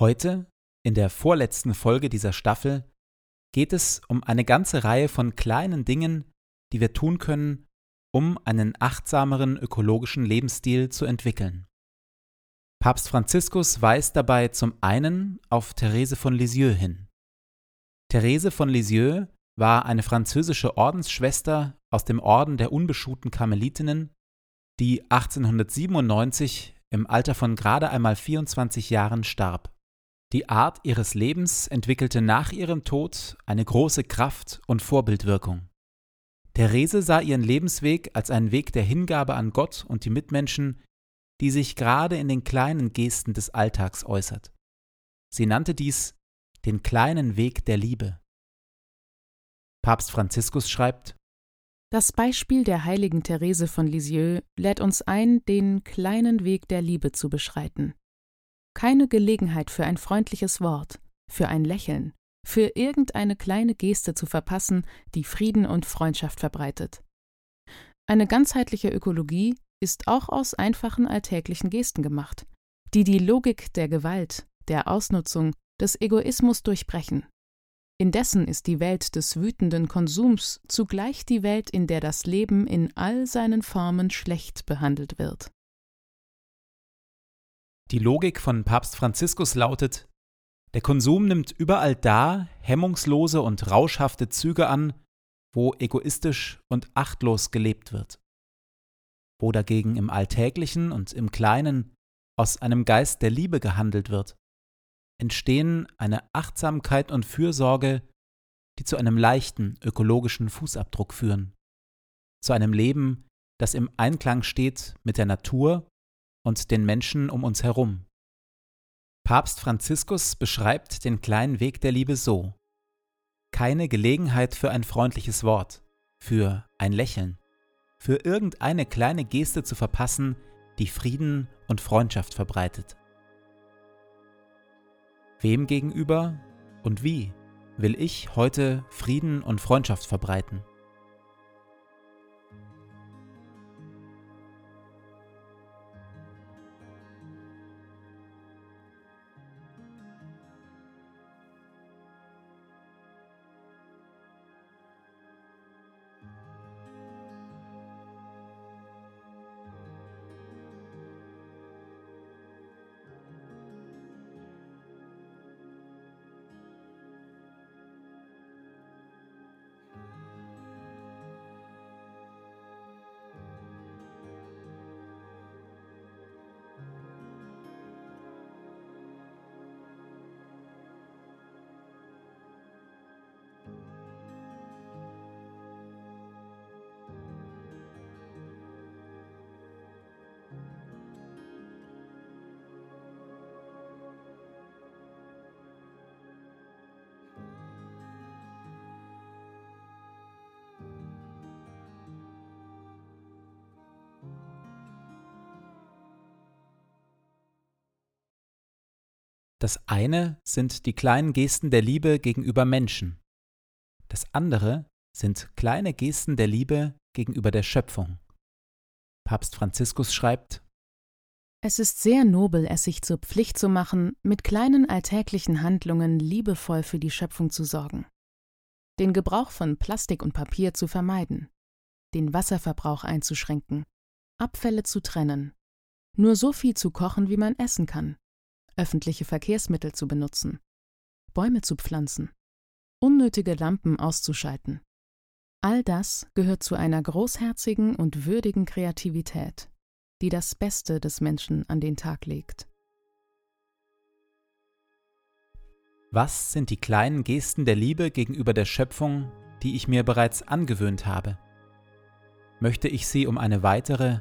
Heute, in der vorletzten Folge dieser Staffel, geht es um eine ganze Reihe von kleinen Dingen, die wir tun können, um einen achtsameren ökologischen Lebensstil zu entwickeln. Papst Franziskus weist dabei zum einen auf Therese von Lisieux hin. Therese von Lisieux war eine französische Ordensschwester aus dem Orden der unbeschuhten Karmelitinnen, die 1897 im Alter von gerade einmal 24 Jahren starb. Die Art ihres Lebens entwickelte nach ihrem Tod eine große Kraft und Vorbildwirkung. Therese sah ihren Lebensweg als einen Weg der Hingabe an Gott und die Mitmenschen, die sich gerade in den kleinen Gesten des Alltags äußert. Sie nannte dies den kleinen Weg der Liebe. Papst Franziskus schreibt, Das Beispiel der heiligen Therese von Lisieux lädt uns ein, den kleinen Weg der Liebe zu beschreiten keine Gelegenheit für ein freundliches Wort, für ein Lächeln, für irgendeine kleine Geste zu verpassen, die Frieden und Freundschaft verbreitet. Eine ganzheitliche Ökologie ist auch aus einfachen alltäglichen Gesten gemacht, die die Logik der Gewalt, der Ausnutzung, des Egoismus durchbrechen. Indessen ist die Welt des wütenden Konsums zugleich die Welt, in der das Leben in all seinen Formen schlecht behandelt wird. Die Logik von Papst Franziskus lautet, der Konsum nimmt überall da hemmungslose und rauschhafte Züge an, wo egoistisch und achtlos gelebt wird. Wo dagegen im Alltäglichen und im Kleinen aus einem Geist der Liebe gehandelt wird, entstehen eine Achtsamkeit und Fürsorge, die zu einem leichten ökologischen Fußabdruck führen, zu einem Leben, das im Einklang steht mit der Natur und den Menschen um uns herum. Papst Franziskus beschreibt den kleinen Weg der Liebe so. Keine Gelegenheit für ein freundliches Wort, für ein Lächeln, für irgendeine kleine Geste zu verpassen, die Frieden und Freundschaft verbreitet. Wem gegenüber und wie will ich heute Frieden und Freundschaft verbreiten? Das eine sind die kleinen Gesten der Liebe gegenüber Menschen. Das andere sind kleine Gesten der Liebe gegenüber der Schöpfung. Papst Franziskus schreibt, Es ist sehr nobel, es sich zur Pflicht zu machen, mit kleinen alltäglichen Handlungen liebevoll für die Schöpfung zu sorgen. Den Gebrauch von Plastik und Papier zu vermeiden, den Wasserverbrauch einzuschränken, Abfälle zu trennen, nur so viel zu kochen, wie man essen kann, öffentliche Verkehrsmittel zu benutzen, Bäume zu pflanzen, unnötige Lampen auszuschalten. All das gehört zu einer großherzigen und würdigen Kreativität, die das Beste des Menschen an den Tag legt. Was sind die kleinen Gesten der Liebe gegenüber der Schöpfung, die ich mir bereits angewöhnt habe? Möchte ich sie um eine weitere,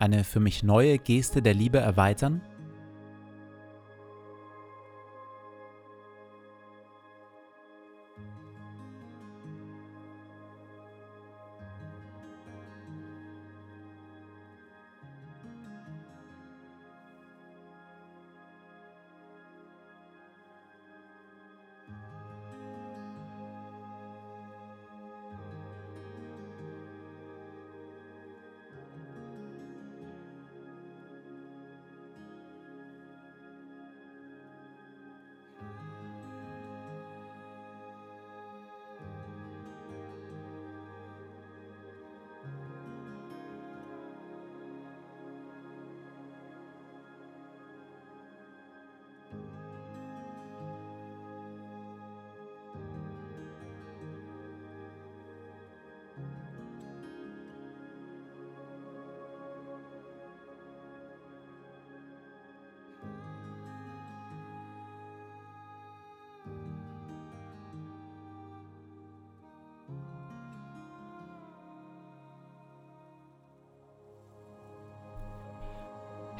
eine für mich neue Geste der Liebe erweitern?